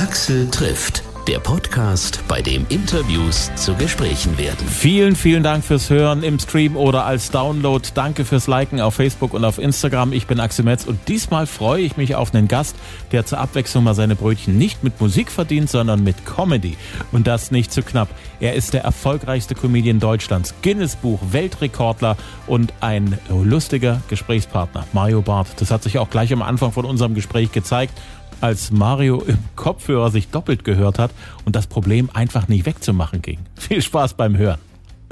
Axel trifft der Podcast, bei dem Interviews zu Gesprächen werden. Vielen, vielen Dank fürs Hören im Stream oder als Download. Danke fürs Liken auf Facebook und auf Instagram. Ich bin Axel Metz und diesmal freue ich mich auf einen Gast, der zur Abwechslung mal seine Brötchen nicht mit Musik verdient, sondern mit Comedy. Und das nicht zu knapp. Er ist der erfolgreichste Comedian Deutschlands, Guinness-Buch, Weltrekordler und ein lustiger Gesprächspartner. Mario Barth. Das hat sich auch gleich am Anfang von unserem Gespräch gezeigt als Mario im Kopfhörer sich doppelt gehört hat und das Problem einfach nicht wegzumachen ging. Viel Spaß beim Hören.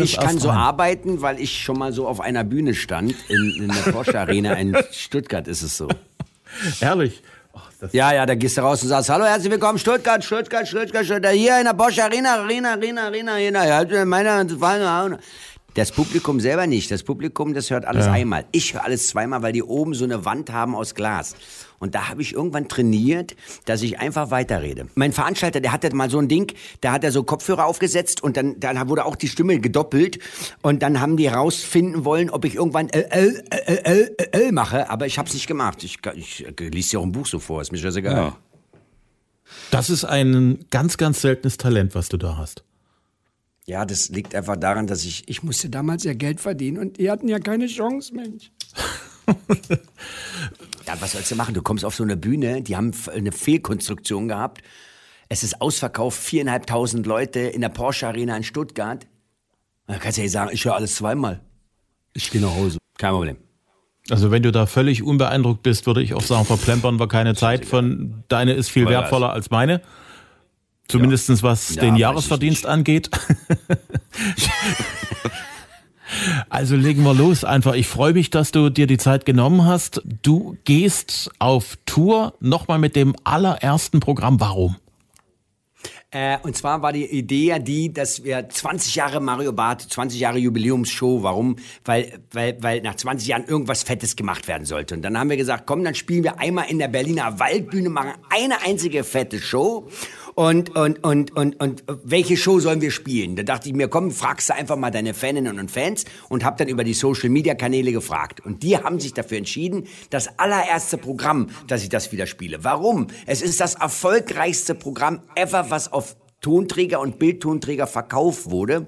Ich kann so arbeiten, weil ich schon mal so auf einer Bühne stand. In, in der Porsche Arena in Stuttgart ist es so. Herrlich. Oh, ja, ja, da gehst du raus und sagst, hallo, herzlich willkommen, Stuttgart, Stuttgart, Stuttgart, Stuttgart, hier in der Porsche Arena, Arena, Arena, Arena, Arena, ja, meine, das Publikum selber nicht. Das Publikum, das hört alles ja. einmal. Ich höre alles zweimal, weil die oben so eine Wand haben aus Glas. Und da habe ich irgendwann trainiert, dass ich einfach weiterrede. Mein Veranstalter, der hatte mal so ein Ding, da hat er so Kopfhörer aufgesetzt und dann, dann wurde auch die Stimme gedoppelt. Und dann haben die rausfinden wollen, ob ich irgendwann L, L, L, L, L mache. Aber ich habe es nicht gemacht. Ich, ich, ich liest ja auch ein Buch so vor, ist mir scheißegal. Ja. Das ist ein ganz, ganz seltenes Talent, was du da hast. Ja, das liegt einfach daran, dass ich, ich musste damals ja Geld verdienen und die hatten ja keine Chance, Mensch. ja, was sollst du machen? Du kommst auf so eine Bühne, die haben eine Fehlkonstruktion gehabt. Es ist ausverkauft, viereinhalbtausend Leute in der Porsche Arena in Stuttgart. Da kannst du ja sagen, ich höre alles zweimal. Ich gehe nach Hause. Kein Problem. Also wenn du da völlig unbeeindruckt bist, würde ich auch sagen, verplempern wir keine Zeit von, deine ist viel wertvoller als meine. Zumindestens was ja. den ja, Jahresverdienst angeht. also legen wir los einfach. Ich freue mich, dass du dir die Zeit genommen hast. Du gehst auf Tour nochmal mit dem allerersten Programm. Warum? Äh, und zwar war die Idee ja die, dass wir 20 Jahre Mario Barth, 20 Jahre Jubiläumsshow. Warum? Weil, weil, weil nach 20 Jahren irgendwas Fettes gemacht werden sollte. Und dann haben wir gesagt, komm, dann spielen wir einmal in der Berliner Waldbühne, machen eine einzige fette Show und, und, und, und, und welche Show sollen wir spielen? Da dachte ich mir, komm, fragst du einfach mal deine Faninnen und Fans und hab dann über die Social Media Kanäle gefragt. Und die haben sich dafür entschieden, das allererste Programm, dass ich das wieder spiele. Warum? Es ist das erfolgreichste Programm ever, was auf Tonträger und Bildtonträger verkauft wurde.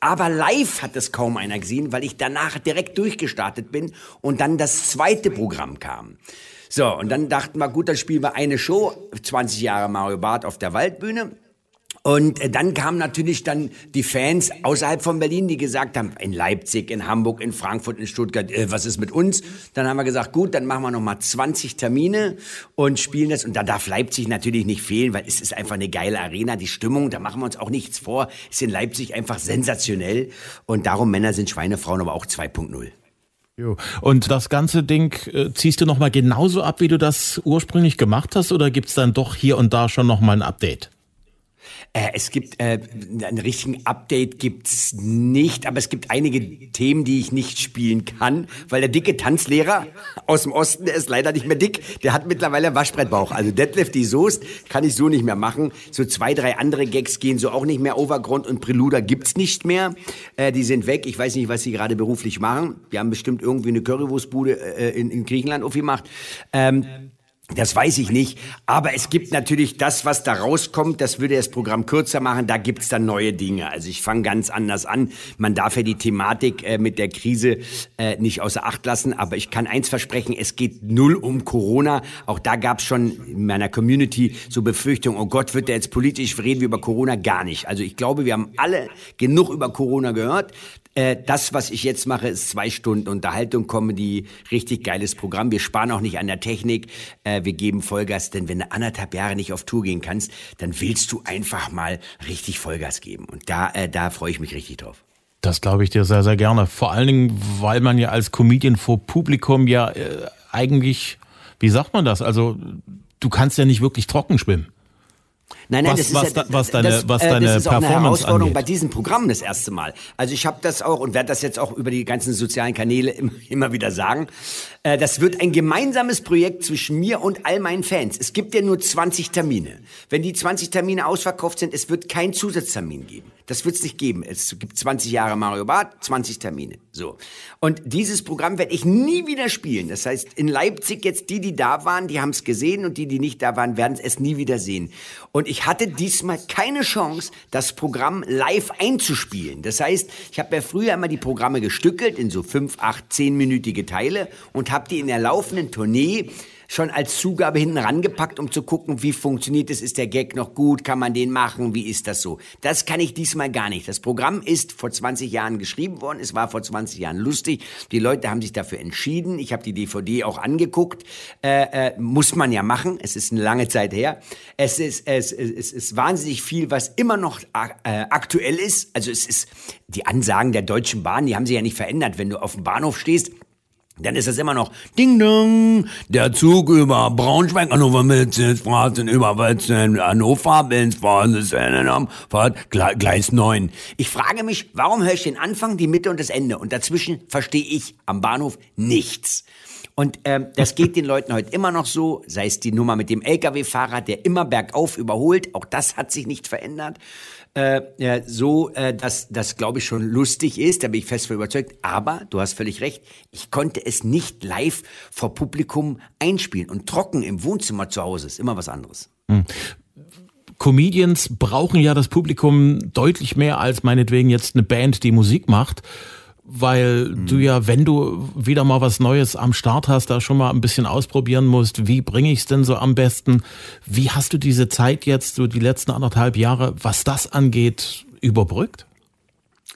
Aber live hat es kaum einer gesehen, weil ich danach direkt durchgestartet bin und dann das zweite Programm kam. So, und dann dachten wir, gut, dann spielen wir eine Show, 20 Jahre Mario Barth auf der Waldbühne. Und äh, dann kamen natürlich dann die Fans außerhalb von Berlin, die gesagt haben, in Leipzig, in Hamburg, in Frankfurt, in Stuttgart, äh, was ist mit uns? Dann haben wir gesagt, gut, dann machen wir nochmal 20 Termine und spielen das. Und da darf Leipzig natürlich nicht fehlen, weil es ist einfach eine geile Arena. Die Stimmung, da machen wir uns auch nichts vor, ist in Leipzig einfach sensationell. Und darum Männer sind Schweinefrauen, aber auch 2.0. Jo. Und das ganze Ding äh, ziehst du nochmal genauso ab, wie du das ursprünglich gemacht hast, oder gibt's dann doch hier und da schon nochmal ein Update? Äh, es gibt äh, einen richtigen Update gibt's nicht, aber es gibt einige Themen, die ich nicht spielen kann, weil der dicke Tanzlehrer aus dem Osten, der ist leider nicht mehr dick, der hat mittlerweile Waschbrettbauch. Also Deadlift die Soest kann ich so nicht mehr machen. So zwei, drei andere Gags gehen so auch nicht mehr. Overground und Preluda gibt's nicht mehr. Äh, die sind weg. Ich weiß nicht, was sie gerade beruflich machen. Die haben bestimmt irgendwie eine Currywurstbude äh, in, in Griechenland aufgemacht. Ähm, das weiß ich nicht. Aber es gibt natürlich das, was da rauskommt. Das würde das Programm kürzer machen. Da gibt's dann neue Dinge. Also ich fange ganz anders an. Man darf ja die Thematik äh, mit der Krise äh, nicht außer Acht lassen. Aber ich kann eins versprechen, es geht null um Corona. Auch da gab's schon in meiner Community so Befürchtungen, oh Gott, wird der jetzt politisch reden wir über Corona? Gar nicht. Also ich glaube, wir haben alle genug über Corona gehört. Äh, das, was ich jetzt mache, ist zwei Stunden Unterhaltung, Comedy, richtig geiles Programm. Wir sparen auch nicht an der Technik. Äh, wir geben Vollgas, denn wenn du anderthalb Jahre nicht auf Tour gehen kannst, dann willst du einfach mal richtig Vollgas geben. Und da, äh, da freue ich mich richtig drauf. Das glaube ich dir sehr, sehr gerne. Vor allen Dingen, weil man ja als Comedian vor Publikum ja äh, eigentlich, wie sagt man das? Also, du kannst ja nicht wirklich trocken schwimmen. Nein, nein, was, das ist was, ja, was deine, das, was äh, deine das ist auch eine Performance Herausforderung angeht. bei diesem Programm das erste Mal. Also ich habe das auch und werde das jetzt auch über die ganzen sozialen Kanäle immer, immer wieder sagen. Äh, das wird ein gemeinsames Projekt zwischen mir und all meinen Fans. Es gibt ja nur 20 Termine. Wenn die 20 Termine ausverkauft sind, es wird keinen Zusatztermin geben. Das wird es nicht geben. Es gibt 20 Jahre Mario Barth, 20 Termine. So. Und dieses Programm werde ich nie wieder spielen. Das heißt, in Leipzig jetzt die, die da waren, die haben es gesehen und die, die nicht da waren, werden es nie wieder sehen. Und ich hatte diesmal keine Chance, das Programm live einzuspielen. Das heißt, ich habe ja früher immer die Programme gestückelt in so fünf, acht, zehnminütige Teile und habe die in der laufenden Tournee schon als Zugabe hinten rangepackt, um zu gucken, wie funktioniert es, ist der Gag noch gut, kann man den machen, wie ist das so. Das kann ich diesmal gar nicht. Das Programm ist vor 20 Jahren geschrieben worden, es war vor 20 Jahren lustig, die Leute haben sich dafür entschieden, ich habe die DVD auch angeguckt, äh, äh, muss man ja machen, es ist eine lange Zeit her. Es ist, es, es ist wahnsinnig viel, was immer noch äh, aktuell ist, also es ist die Ansagen der Deutschen Bahn, die haben sich ja nicht verändert, wenn du auf dem Bahnhof stehst, dann ist das immer noch Ding Dong, der Zug über Braunschweig, Hannover Mitzitz, Straßen über Wetzen, Hannover, Bensborn, Fahrt, Gleis 9. Ich frage mich, warum höre ich den Anfang, die Mitte und das Ende? Und dazwischen verstehe ich am Bahnhof nichts. Und ähm, das geht den Leuten heute immer noch so, sei es die Nummer mit dem Lkw-Fahrer, der immer bergauf überholt, auch das hat sich nicht verändert. Äh, ja, so, äh, dass das, glaube ich, schon lustig ist, da bin ich fest von überzeugt. Aber, du hast völlig recht, ich konnte es nicht live vor Publikum einspielen. Und trocken im Wohnzimmer zu Hause ist immer was anderes. Hm. Comedians brauchen ja das Publikum deutlich mehr als meinetwegen jetzt eine Band, die Musik macht weil mhm. du ja, wenn du wieder mal was Neues am Start hast, da schon mal ein bisschen ausprobieren musst, wie bringe ich es denn so am besten? Wie hast du diese Zeit jetzt, so die letzten anderthalb Jahre, was das angeht, überbrückt?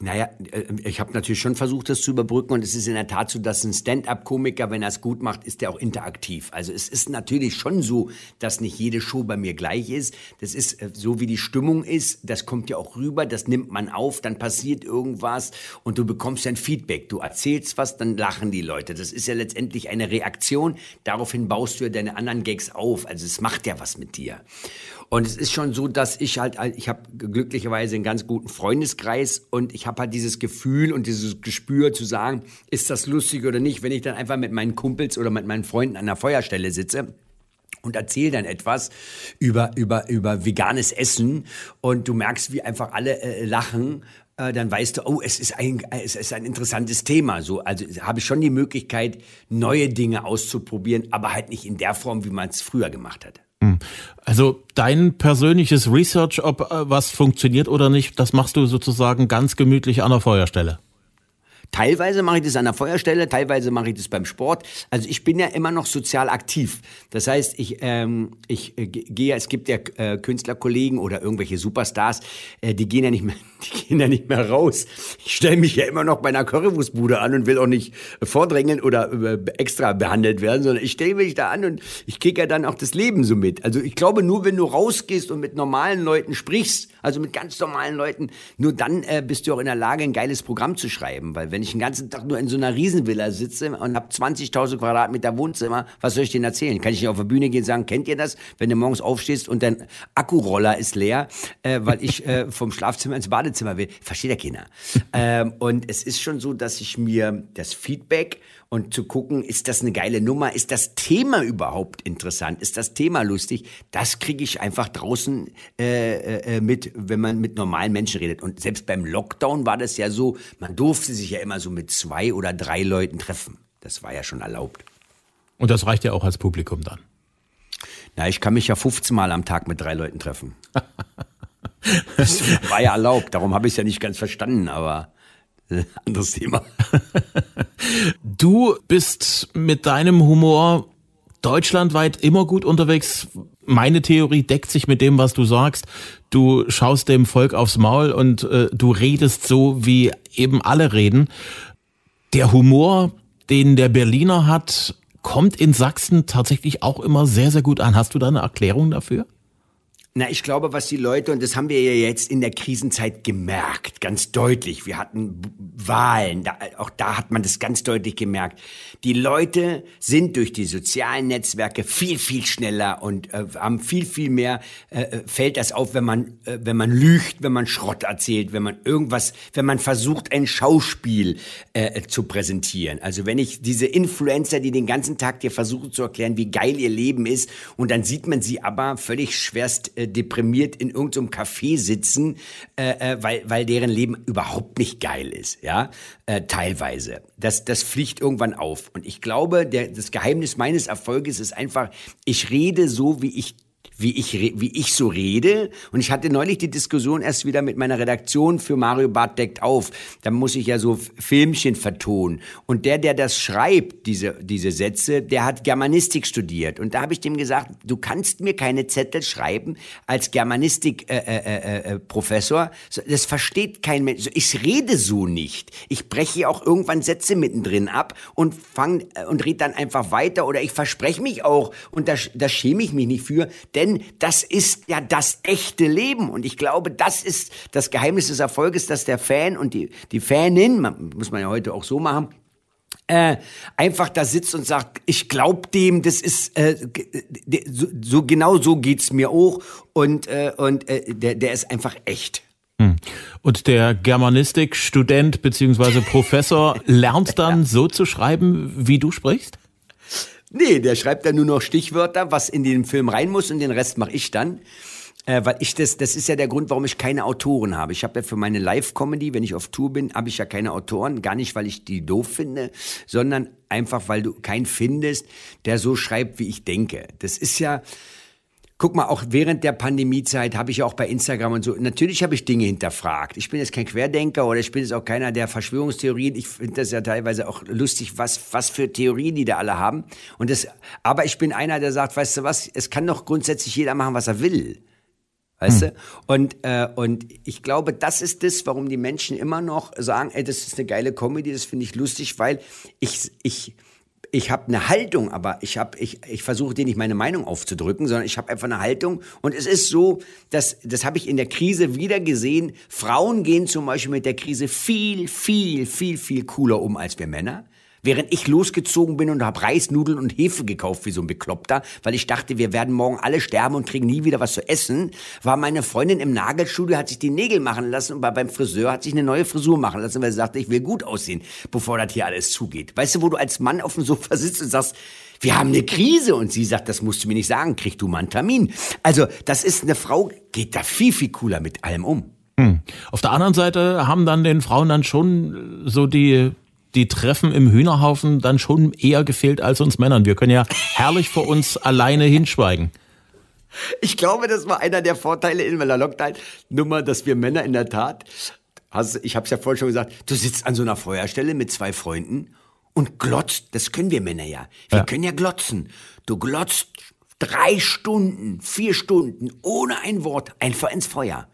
Naja, äh, ich habe natürlich schon versucht, das zu überbrücken und es ist in der Tat so, dass ein Stand-up-Komiker, wenn er es gut macht, ist er auch interaktiv. Also es ist natürlich schon so, dass nicht jede Show bei mir gleich ist. Das ist äh, so, wie die Stimmung ist. Das kommt ja auch rüber, das nimmt man auf, dann passiert irgendwas und du bekommst ein Feedback. Du erzählst was, dann lachen die Leute. Das ist ja letztendlich eine Reaktion. Daraufhin baust du ja deine anderen Gags auf. Also es macht ja was mit dir. Und es ist schon so, dass ich halt, ich habe glücklicherweise einen ganz guten Freundeskreis und ich habe halt dieses Gefühl und dieses Gespür zu sagen, ist das lustig oder nicht, wenn ich dann einfach mit meinen Kumpels oder mit meinen Freunden an der Feuerstelle sitze und erzähle dann etwas über, über, über veganes Essen. Und du merkst, wie einfach alle äh, lachen äh, dann weißt du, oh, es ist ein, es ist ein interessantes Thema. So, also habe ich schon die Möglichkeit, neue Dinge auszuprobieren, aber halt nicht in der Form, wie man es früher gemacht hat. Hm. Also dein persönliches Research, ob äh, was funktioniert oder nicht, das machst du sozusagen ganz gemütlich an der Feuerstelle. Teilweise mache ich das an der Feuerstelle, teilweise mache ich das beim Sport. Also ich bin ja immer noch sozial aktiv. Das heißt, ich, ähm, ich äh, gehe, es gibt ja äh, Künstlerkollegen oder irgendwelche Superstars, äh, die gehen ja nicht mehr, die gehen ja nicht mehr raus. Ich stelle mich ja immer noch bei einer Currywurstbude an und will auch nicht vordrängeln oder äh, extra behandelt werden, sondern ich stelle mich da an und ich kriege ja dann auch das Leben so mit. Also ich glaube, nur wenn du rausgehst und mit normalen Leuten sprichst, also mit ganz normalen Leuten, nur dann äh, bist du auch in der Lage, ein geiles Programm zu schreiben. Weil wenn ich den ganzen Tag nur in so einer Riesenvilla sitze und habe 20.000 Quadratmeter Wohnzimmer, was soll ich denen erzählen? Kann ich nicht auf der Bühne gehen und sagen, kennt ihr das? Wenn du morgens aufstehst und dein Akkuroller ist leer, äh, weil ich äh, vom Schlafzimmer ins Badezimmer will. Versteht der keiner. ähm, und es ist schon so, dass ich mir das Feedback und zu gucken, ist das eine geile Nummer, ist das Thema überhaupt interessant, ist das Thema lustig, das kriege ich einfach draußen äh, äh, mit, wenn man mit normalen Menschen redet. Und selbst beim Lockdown war das ja so, man durfte sich ja immer so mit zwei oder drei Leuten treffen. Das war ja schon erlaubt. Und das reicht ja auch als Publikum dann. Na, ich kann mich ja 15 Mal am Tag mit drei Leuten treffen. das war ja erlaubt, darum habe ich es ja nicht ganz verstanden, aber anderes Thema. Du bist mit deinem Humor deutschlandweit immer gut unterwegs. Meine Theorie deckt sich mit dem, was du sagst. Du schaust dem Volk aufs Maul und äh, du redest so, wie eben alle reden. Der Humor, den der Berliner hat, kommt in Sachsen tatsächlich auch immer sehr, sehr gut an. Hast du da eine Erklärung dafür? Na, ich glaube, was die Leute, und das haben wir ja jetzt in der Krisenzeit gemerkt, ganz deutlich. Wir hatten Wahlen, da, auch da hat man das ganz deutlich gemerkt. Die Leute sind durch die sozialen Netzwerke viel, viel schneller und äh, haben viel, viel mehr, äh, äh, fällt das auf, wenn man, äh, wenn man lügt, wenn man Schrott erzählt, wenn man irgendwas, wenn man versucht, ein Schauspiel äh, zu präsentieren. Also wenn ich diese Influencer, die den ganzen Tag dir versuchen zu erklären, wie geil ihr Leben ist, und dann sieht man sie aber völlig schwerst äh, deprimiert in irgendeinem Café sitzen, äh, äh, weil, weil deren Leben überhaupt nicht geil ist, ja, äh, teilweise. Das, das fliegt irgendwann auf. Und ich glaube, der, das Geheimnis meines Erfolges ist einfach, ich rede so, wie ich wie ich, wie ich so rede. Und ich hatte neulich die Diskussion erst wieder mit meiner Redaktion für Mario Barth deckt auf. Da muss ich ja so Filmchen vertonen. Und der, der das schreibt, diese, diese Sätze, der hat Germanistik studiert. Und da habe ich dem gesagt, du kannst mir keine Zettel schreiben als Germanistik-Professor. Äh, äh, äh, das versteht kein Mensch. Ich rede so nicht. Ich breche auch irgendwann Sätze mittendrin ab und fang und rede dann einfach weiter oder ich verspreche mich auch und da, da schäme ich mich nicht für, denn das ist ja das echte Leben. Und ich glaube, das ist das Geheimnis des Erfolges, dass der Fan und die, die Fanin, man, muss man ja heute auch so machen, äh, einfach da sitzt und sagt, ich glaube dem, das ist äh, so, so genau so geht's mir auch und äh, und äh, der der ist einfach echt. Hm. Und der Germanistik-Student beziehungsweise Professor lernt dann so zu schreiben, wie du sprichst? Nee, der schreibt dann nur noch Stichwörter, was in den Film rein muss und den Rest mache ich dann. Äh, weil ich das, das ist ja der Grund, warum ich keine Autoren habe. Ich habe ja für meine Live-Comedy, wenn ich auf Tour bin, habe ich ja keine Autoren. Gar nicht, weil ich die doof finde, sondern einfach, weil du keinen findest, der so schreibt, wie ich denke. Das ist ja, guck mal, auch während der Pandemiezeit habe ich ja auch bei Instagram und so, natürlich habe ich Dinge hinterfragt. Ich bin jetzt kein Querdenker oder ich bin jetzt auch keiner der Verschwörungstheorien. Ich finde das ja teilweise auch lustig, was, was für Theorien die da alle haben. Und das, aber ich bin einer, der sagt, weißt du was, es kann doch grundsätzlich jeder machen, was er will. Weißt hm. du? Und, äh, und ich glaube, das ist das, warum die Menschen immer noch sagen, ey, das ist eine geile Comedy, das finde ich lustig, weil ich, ich, ich habe eine Haltung, aber ich habe ich ich versuche dir nicht meine Meinung aufzudrücken, sondern ich habe einfach eine Haltung und es ist so, dass das habe ich in der Krise wieder gesehen. Frauen gehen zum Beispiel mit der Krise viel viel viel viel cooler um als wir Männer. Während ich losgezogen bin und habe Reis, Nudeln und Hefe gekauft wie so ein Bekloppter, weil ich dachte, wir werden morgen alle sterben und kriegen nie wieder was zu essen, war meine Freundin im Nagelstudio, hat sich die Nägel machen lassen und beim Friseur hat sich eine neue Frisur machen lassen, weil sie sagte, ich will gut aussehen, bevor das hier alles zugeht. Weißt du, wo du als Mann auf dem Sofa sitzt und sagst, wir haben eine Krise und sie sagt, das musst du mir nicht sagen, krieg du mal einen Termin. Also, das ist eine Frau, geht da viel, viel cooler mit allem um. Hm. Auf der anderen Seite haben dann den Frauen dann schon so die die Treffen im Hühnerhaufen dann schon eher gefehlt als uns Männern. Wir können ja herrlich vor uns alleine hinschweigen. Ich glaube, das war einer der Vorteile in meiner Lockdown-Nummer, dass wir Männer in der Tat, ich habe es ja vorhin schon gesagt, du sitzt an so einer Feuerstelle mit zwei Freunden und glotzt. Das können wir Männer ja. Wir ja. können ja glotzen. Du glotzt drei Stunden, vier Stunden ohne ein Wort einfach ins Feuer.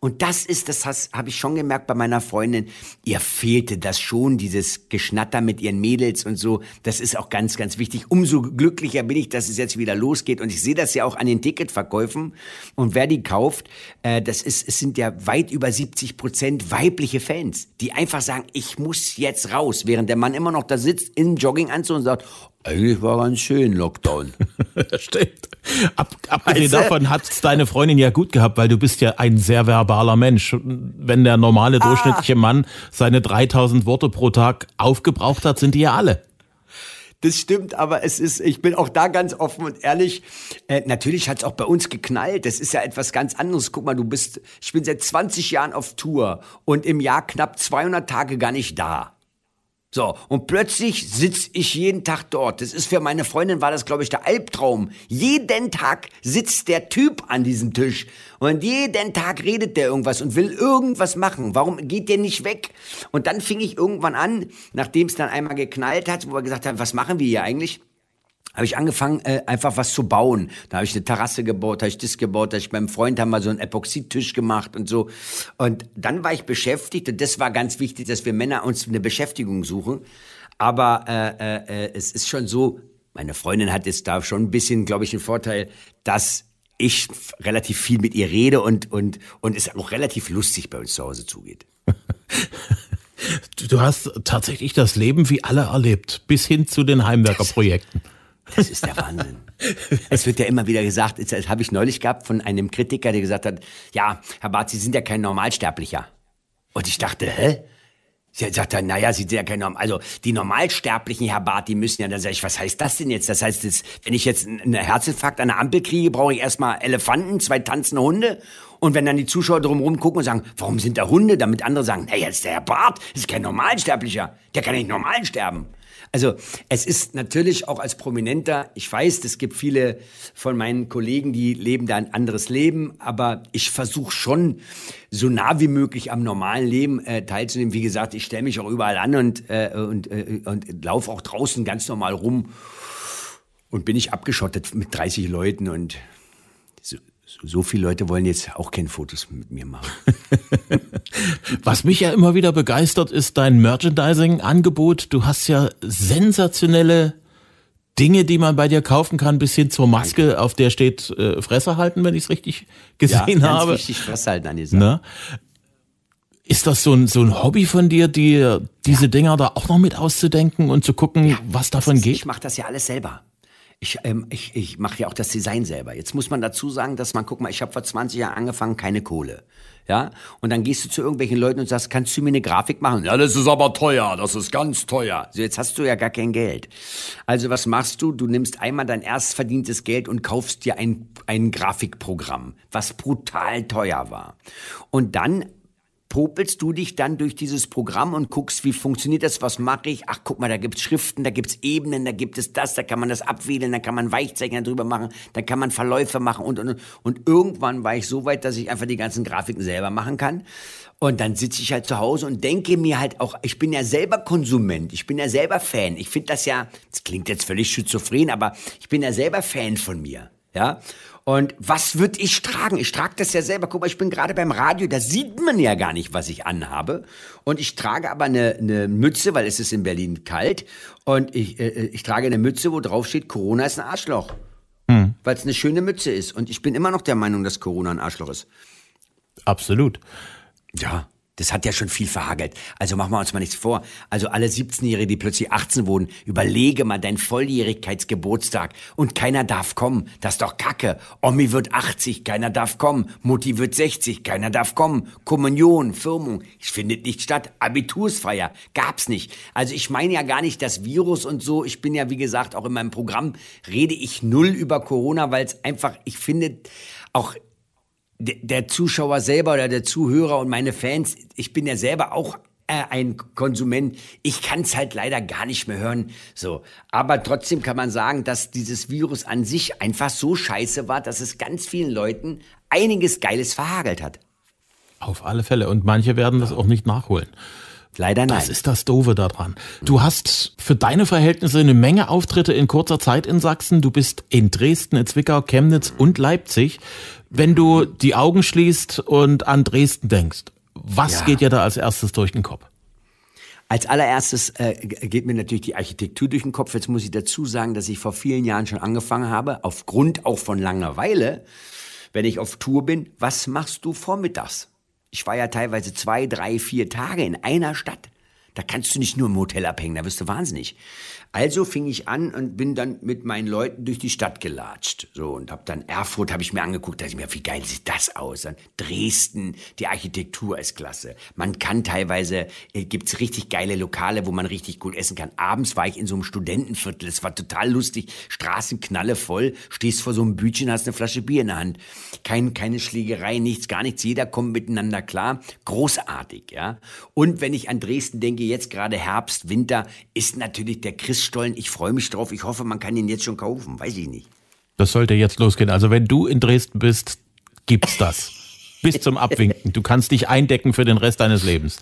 Und das ist, das habe ich schon gemerkt bei meiner Freundin, ihr fehlte das schon, dieses Geschnatter mit ihren Mädels und so. Das ist auch ganz, ganz wichtig. Umso glücklicher bin ich, dass es jetzt wieder losgeht. Und ich sehe das ja auch an den Ticketverkäufen. Und wer die kauft, äh, das ist, es sind ja weit über 70 Prozent weibliche Fans, die einfach sagen, ich muss jetzt raus, während der Mann immer noch da sitzt im Jogginganzug und sagt, eigentlich war ganz schön Lockdown. Stimmt. Ab, abgesehen du? davon hat deine Freundin ja gut gehabt, weil du bist ja ein sehr verbaler Mensch. Wenn der normale ah. durchschnittliche Mann seine 3000 Worte pro Tag aufgebraucht hat, sind die ja alle. Das stimmt, aber es ist, ich bin auch da ganz offen und ehrlich. Äh, natürlich hat es auch bei uns geknallt. Das ist ja etwas ganz anderes. Guck mal, du bist, ich bin seit 20 Jahren auf Tour und im Jahr knapp 200 Tage gar nicht da. So, und plötzlich sitz ich jeden Tag dort. Das ist für meine Freundin war das, glaube ich, der Albtraum. Jeden Tag sitzt der Typ an diesem Tisch und jeden Tag redet der irgendwas und will irgendwas machen. Warum geht der nicht weg? Und dann fing ich irgendwann an, nachdem es dann einmal geknallt hat, wo wir gesagt haben, was machen wir hier eigentlich? Habe ich angefangen, äh, einfach was zu bauen. Da habe ich eine Terrasse gebaut, habe ich das gebaut, da ich beim Freund haben wir so einen Epoxidtisch gemacht und so. Und dann war ich beschäftigt und das war ganz wichtig, dass wir Männer uns eine Beschäftigung suchen. Aber äh, äh, äh es ist schon so, meine Freundin hat jetzt da schon ein bisschen, glaube ich, einen Vorteil, dass ich relativ viel mit ihr rede und, und, und es auch relativ lustig bei uns zu Hause zugeht. Du hast tatsächlich das Leben wie alle erlebt, bis hin zu den Heimwerkerprojekten. Das ist der Wahnsinn. es wird ja immer wieder gesagt, das habe ich neulich gehabt von einem Kritiker, der gesagt hat, ja, Herr Barth, Sie sind ja kein Normalsterblicher. Und ich dachte, hä? Sie sagt dann, naja, Sie sind ja kein Normal, also die Normalsterblichen, Herr Barth, die müssen ja, dann sage ich, was heißt das denn jetzt? Das heißt, das, wenn ich jetzt einen Herzinfarkt an der Ampel kriege, brauche ich erstmal Elefanten, zwei tanzende Hunde und wenn dann die Zuschauer drumherum gucken und sagen, warum sind da Hunde? Damit andere sagen, naja, ist der Herr Barth, ist kein Normalsterblicher. Der kann nicht normal sterben. Also es ist natürlich auch als Prominenter, ich weiß, es gibt viele von meinen Kollegen, die leben da ein anderes Leben, aber ich versuche schon so nah wie möglich am normalen Leben äh, teilzunehmen. Wie gesagt, ich stelle mich auch überall an und, äh, und, äh, und laufe auch draußen ganz normal rum und bin ich abgeschottet mit 30 Leuten und so viele Leute wollen jetzt auch keine Fotos mit mir machen. Was mich ja immer wieder begeistert, ist dein Merchandising-Angebot. Du hast ja sensationelle Dinge, die man bei dir kaufen kann, bis hin zur Maske, Danke. auf der steht äh, Fresse halten, wenn ich es richtig gesehen ja, habe. Richtig Fresse halten an die Sache. Ne? Ist das so ein, so ein Hobby von dir, die, diese ja. Dinger da auch noch mit auszudenken und zu gucken, ja, was davon geht? Ich mache das ja alles selber. Ich, ähm, ich, ich mache ja auch das Design selber. Jetzt muss man dazu sagen, dass man, guck mal, ich habe vor 20 Jahren angefangen, keine Kohle. Ja, und dann gehst du zu irgendwelchen Leuten und sagst, kannst du mir eine Grafik machen? Ja, das ist aber teuer, das ist ganz teuer. So, jetzt hast du ja gar kein Geld. Also was machst du? Du nimmst einmal dein erst verdientes Geld und kaufst dir ein, ein Grafikprogramm, was brutal teuer war. Und dann popelst du dich dann durch dieses Programm und guckst, wie funktioniert das, was mache ich? Ach, guck mal, da gibt's Schriften, da gibt's Ebenen, da gibt es das, da kann man das abwählen, da kann man Weichzeichner drüber machen, da kann man Verläufe machen und, und, und irgendwann war ich so weit, dass ich einfach die ganzen Grafiken selber machen kann. Und dann sitze ich halt zu Hause und denke mir halt auch, ich bin ja selber Konsument, ich bin ja selber Fan. Ich finde das ja, das klingt jetzt völlig schizophren, aber ich bin ja selber Fan von mir. Ja. Und was würde ich tragen? Ich trage das ja selber. Guck mal, ich bin gerade beim Radio, da sieht man ja gar nicht, was ich anhabe. Und ich trage aber eine, eine Mütze, weil es ist in Berlin kalt. Und ich, äh, äh ich trage eine Mütze, wo drauf steht, Corona ist ein Arschloch. Hm. Weil es eine schöne Mütze ist. Und ich bin immer noch der Meinung, dass Corona ein Arschloch ist. Absolut. Ja. Das hat ja schon viel verhagelt. Also machen wir uns mal nichts vor. Also alle 17-Jährige, die plötzlich 18 wurden, überlege mal deinen Volljährigkeitsgeburtstag und keiner darf kommen. Das ist doch Kacke. Omi wird 80, keiner darf kommen. Mutti wird 60, keiner darf kommen. Kommunion, Firmung, findet nicht statt. Abitursfeier, gab's nicht. Also ich meine ja gar nicht das Virus und so. Ich bin ja, wie gesagt, auch in meinem Programm rede ich null über Corona, weil es einfach, ich finde, auch der Zuschauer selber oder der Zuhörer und meine Fans, ich bin ja selber auch äh, ein Konsument. Ich kann es halt leider gar nicht mehr hören. So, aber trotzdem kann man sagen, dass dieses Virus an sich einfach so scheiße war, dass es ganz vielen Leuten einiges Geiles verhagelt hat. Auf alle Fälle. Und manche werden das auch nicht nachholen. Leider nein. Das ist das Doofe daran. Du hast für deine Verhältnisse eine Menge Auftritte in kurzer Zeit in Sachsen. Du bist in Dresden, in Zwickau, Chemnitz und Leipzig. Wenn du die Augen schließt und an Dresden denkst, was ja. geht dir da als erstes durch den Kopf? Als allererstes äh, geht mir natürlich die Architektur durch den Kopf. Jetzt muss ich dazu sagen, dass ich vor vielen Jahren schon angefangen habe, aufgrund auch von Langeweile, wenn ich auf Tour bin, was machst du vormittags? Ich war ja teilweise zwei, drei, vier Tage in einer Stadt. Da kannst du nicht nur im Hotel abhängen, da wirst du wahnsinnig. Also fing ich an und bin dann mit meinen Leuten durch die Stadt gelatscht. So und hab dann Erfurt habe ich mir angeguckt, da ich mir, wie geil sieht das aus? Dann Dresden, die Architektur ist klasse. Man kann teilweise äh, gibt's richtig geile Lokale, wo man richtig gut essen kann. Abends war ich in so einem Studentenviertel, es war total lustig, Straßen knalle voll, stehst vor so einem Bütchen, hast eine Flasche Bier in der Hand. Kein keine Schlägerei, nichts, gar nichts, jeder kommt miteinander klar. Großartig, ja. Und wenn ich an Dresden denke, jetzt gerade Herbst, Winter, ist natürlich der Christ Stollen. Ich freue mich drauf. Ich hoffe, man kann ihn jetzt schon kaufen. Weiß ich nicht. Das sollte jetzt losgehen. Also wenn du in Dresden bist, gibt's das. Bis zum Abwinken. Du kannst dich eindecken für den Rest deines Lebens.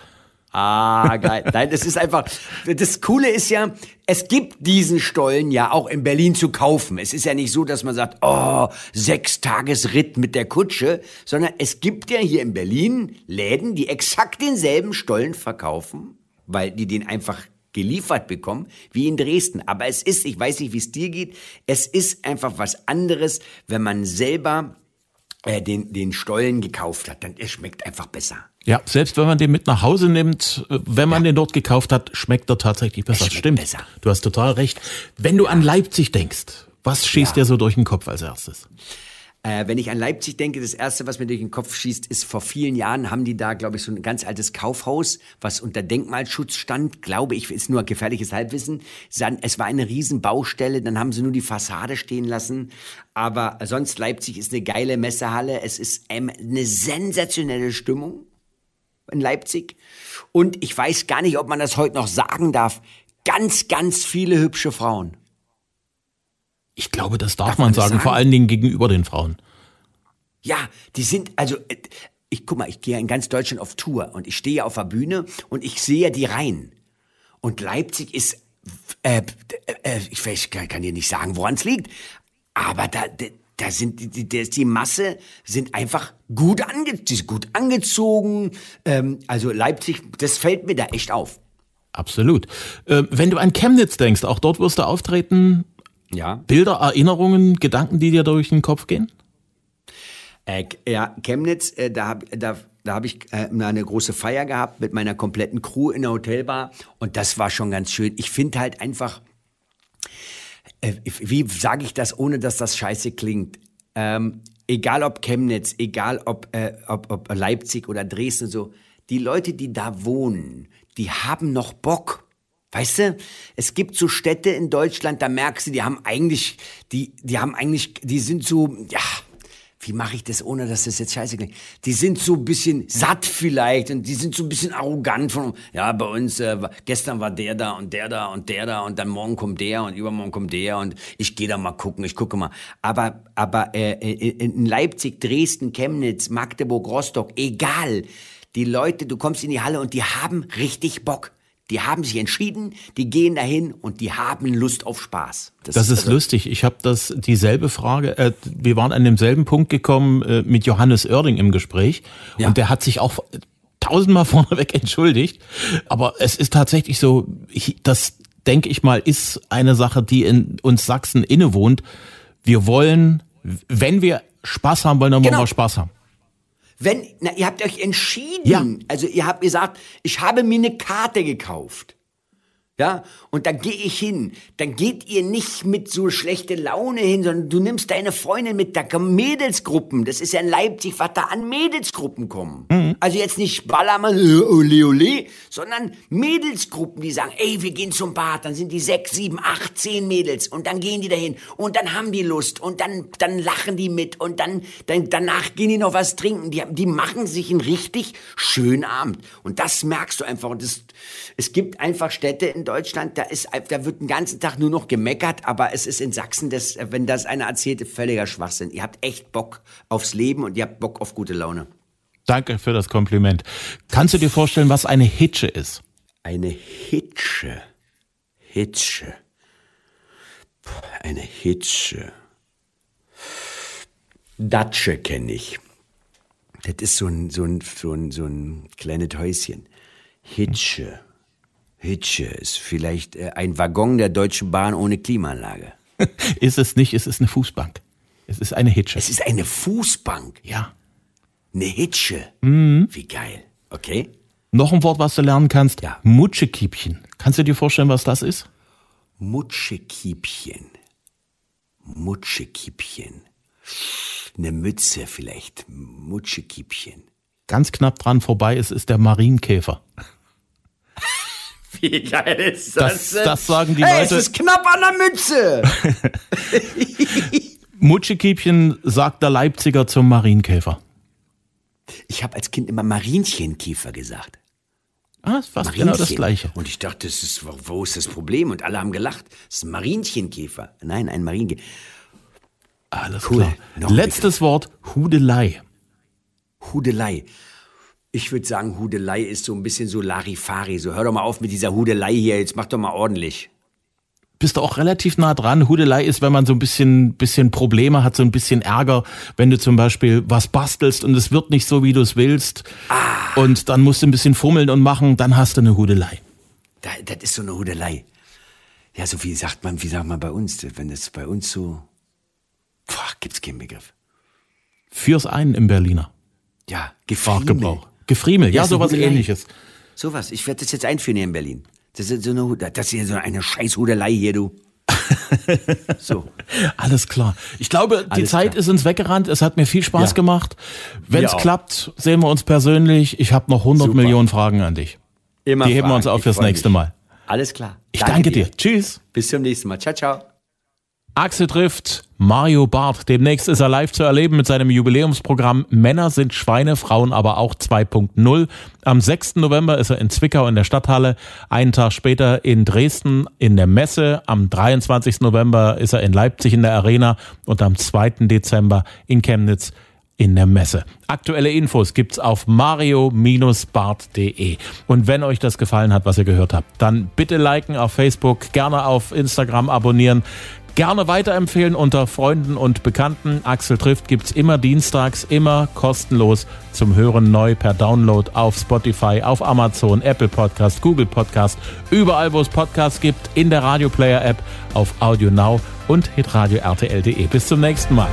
Ah, geil. Nein, das ist einfach, das Coole ist ja, es gibt diesen Stollen ja auch in Berlin zu kaufen. Es ist ja nicht so, dass man sagt, oh, sechs Tages Ritt mit der Kutsche, sondern es gibt ja hier in Berlin Läden, die exakt denselben Stollen verkaufen, weil die den einfach geliefert bekommen, wie in Dresden. Aber es ist, ich weiß nicht, wie es dir geht, es ist einfach was anderes, wenn man selber äh, den, den Stollen gekauft hat, dann er schmeckt einfach besser. Ja, selbst wenn man den mit nach Hause nimmt, äh, wenn man ja. den dort gekauft hat, schmeckt er tatsächlich besser. Stimmt. Besser. Du hast total recht. Wenn du an Leipzig denkst, was schießt ja. dir so durch den Kopf als erstes? Äh, wenn ich an Leipzig denke, das erste, was mir durch den Kopf schießt, ist vor vielen Jahren haben die da, glaube ich, so ein ganz altes Kaufhaus, was unter Denkmalschutz stand, glaube ich, ist nur gefährliches Halbwissen. Es war eine Riesenbaustelle, dann haben sie nur die Fassade stehen lassen. Aber sonst Leipzig ist eine geile Messehalle. Es ist ähm, eine sensationelle Stimmung in Leipzig. Und ich weiß gar nicht, ob man das heute noch sagen darf. Ganz, ganz viele hübsche Frauen. Ich glaube, das darf, darf man, man sagen, sagen, vor allen Dingen gegenüber den Frauen. Ja, die sind, also, äh, ich guck mal, ich gehe in ganz Deutschland auf Tour und ich stehe auf der Bühne und ich sehe die Reihen. Und Leipzig ist, äh, äh, ich weiß, kann, kann dir nicht sagen, woran es liegt, aber da, da sind die, die, die Masse sind einfach gut, ange, gut angezogen. Ähm, also Leipzig, das fällt mir da echt auf. Absolut. Äh, wenn du an Chemnitz denkst, auch dort wirst du auftreten. Ja. Bilder, Erinnerungen, Gedanken, die dir durch den Kopf gehen? Äh, ja, Chemnitz, äh, da habe da, da hab ich äh, eine große Feier gehabt mit meiner kompletten Crew in der Hotelbar und das war schon ganz schön. Ich finde halt einfach, äh, wie sage ich das, ohne dass das scheiße klingt? Ähm, egal ob Chemnitz, egal ob, äh, ob, ob Leipzig oder Dresden, so, die Leute, die da wohnen, die haben noch Bock. Weißt du, es gibt so Städte in Deutschland, da merkst du, die haben eigentlich, die, die haben eigentlich, die sind so, ja, wie mache ich das, ohne dass das jetzt scheiße klingt? Die sind so ein bisschen satt vielleicht und die sind so ein bisschen arrogant von, ja, bei uns, äh, gestern war der da und der da und der da und dann morgen kommt der und übermorgen kommt der und ich gehe da mal gucken, ich gucke mal. Aber, aber äh, äh in Leipzig, Dresden, Chemnitz, Magdeburg, Rostock, egal. Die Leute, du kommst in die Halle und die haben richtig Bock. Die haben sich entschieden, die gehen dahin und die haben Lust auf Spaß. Das, das ist also lustig. Ich habe das dieselbe Frage. Äh, wir waren an demselben Punkt gekommen äh, mit Johannes Oerding im Gespräch ja. und der hat sich auch tausendmal vorneweg entschuldigt. Aber es ist tatsächlich so, das denke ich mal, ist eine Sache, die in uns Sachsen innewohnt. Wir wollen, wenn wir Spaß haben wollen, dann wollen genau. wir Spaß haben. Wenn, na, ihr habt euch entschieden. Ja. Also ihr habt gesagt, ich habe mir eine Karte gekauft. Ja, und da gehe ich hin. Dann geht ihr nicht mit so schlechter Laune hin, sondern du nimmst deine Freundin mit. Da kommen Mädelsgruppen. Das ist ja in Leipzig, was da an Mädelsgruppen kommen. Mhm. Also jetzt nicht Ballermann, äh, ole, ole, sondern Mädelsgruppen, die sagen, ey, wir gehen zum Bad. Dann sind die sechs, sieben, acht, zehn Mädels. Und dann gehen die dahin. Und dann haben die Lust. Und dann, dann lachen die mit. Und dann, dann danach gehen die noch was trinken. Die, die machen sich einen richtig schönen Abend. Und das merkst du einfach. Und das, es gibt einfach Städte in Deutschland, da ist, da wird den ganzen Tag nur noch gemeckert, aber es ist in Sachsen, das, wenn das einer erzählt, völliger Schwachsinn. Ihr habt echt Bock aufs Leben und ihr habt Bock auf gute Laune. Danke für das Kompliment. Kannst du dir vorstellen, was eine Hitsche ist? Eine Hitsche. Hitsche. Eine Hitsche. Datsche kenne ich. Das ist so ein, so ein, so ein, so ein kleines Häuschen. Hitsche. Hitsche ist vielleicht äh, ein Waggon der Deutschen Bahn ohne Klimaanlage. ist es nicht, es ist eine Fußbank. Es ist eine Hitsche. Es ist eine Fußbank. Ja. Eine Hitsche. Mhm. Wie geil. Okay. Noch ein Wort, was du lernen kannst. Ja. Mutschekiebchen. Kannst du dir vorstellen, was das ist? Mutschekiebchen. Mutschekiebchen. Eine Mütze vielleicht. Mutschekiebchen. Ganz knapp dran vorbei ist, ist der Marienkäfer. Wie geil ist das? Das, das sagen die hey, Leute. Es ist knapp an der Mütze. Mutschekiebchen sagt der Leipziger zum Marienkäfer. Ich habe als Kind immer Marienchenkäfer gesagt. Ah, ist fast genau das Gleiche. Und ich dachte, das ist, wo ist das Problem? Und alle haben gelacht. Das ist ein Marienchenkäfer. Nein, ein Marienkäfer. Alles cool. klar. Noch Letztes Wort, Hudelei. Hudelei ich würde sagen, Hudelei ist so ein bisschen so Larifari. So, hör doch mal auf mit dieser Hudelei hier, jetzt mach doch mal ordentlich. Bist du auch relativ nah dran. Hudelei ist, wenn man so ein bisschen, bisschen Probleme hat, so ein bisschen Ärger, wenn du zum Beispiel was bastelst und es wird nicht so, wie du es willst. Ah. Und dann musst du ein bisschen fummeln und machen, dann hast du eine Hudelei. Da, das ist so eine Hudelei. Ja, so wie sagt man, wie sagt man bei uns, wenn es bei uns so, boah, gibt's keinen Begriff. Fürs einen im Berliner. Ja, Sprachgebrauch. Gefriemel, ja, Ja, so sowas ähnliches. Sowas. Ich werde das jetzt einführen hier in Berlin. Das ist so eine, das hier so eine Scheißhudelei hier, du. so. Alles klar. Ich glaube, die Alles Zeit klar. ist uns weggerannt. Es hat mir viel Spaß Ja. gemacht. Wenn es klappt, sehen wir uns persönlich. Ich habe noch 100 Super. Millionen Fragen an dich. Immer Die heben wir fragen. uns auf fürs nächste mich. Mal. Alles klar. Ich danke, dir. Tschüss. Bis zum nächsten Mal. Ciao, ciao. Axel trifft Mario Barth. Demnächst ist er live zu erleben mit seinem Jubiläumsprogramm Männer sind Schweine, Frauen aber auch 2.0. Am 6. November ist er in Zwickau in der Stadthalle, einen Tag später in Dresden in der Messe. Am 23. November ist er in Leipzig in der Arena und am 2. Dezember in Chemnitz in der Messe. Aktuelle Infos gibt's auf mario-bart.de. Und wenn euch das gefallen hat, was ihr gehört habt, dann bitte liken auf Facebook, gerne auf Instagram abonnieren. Gerne weiterempfehlen unter Freunden und Bekannten. Axel trifft gibt's immer dienstags, immer kostenlos zum Hören neu per Download auf Spotify, auf Amazon, Apple Podcast, Google Podcast, überall wo es Podcasts gibt, in der Radio Player App, auf Audio Now und hitradio RTL.de. Bis zum nächsten Mal.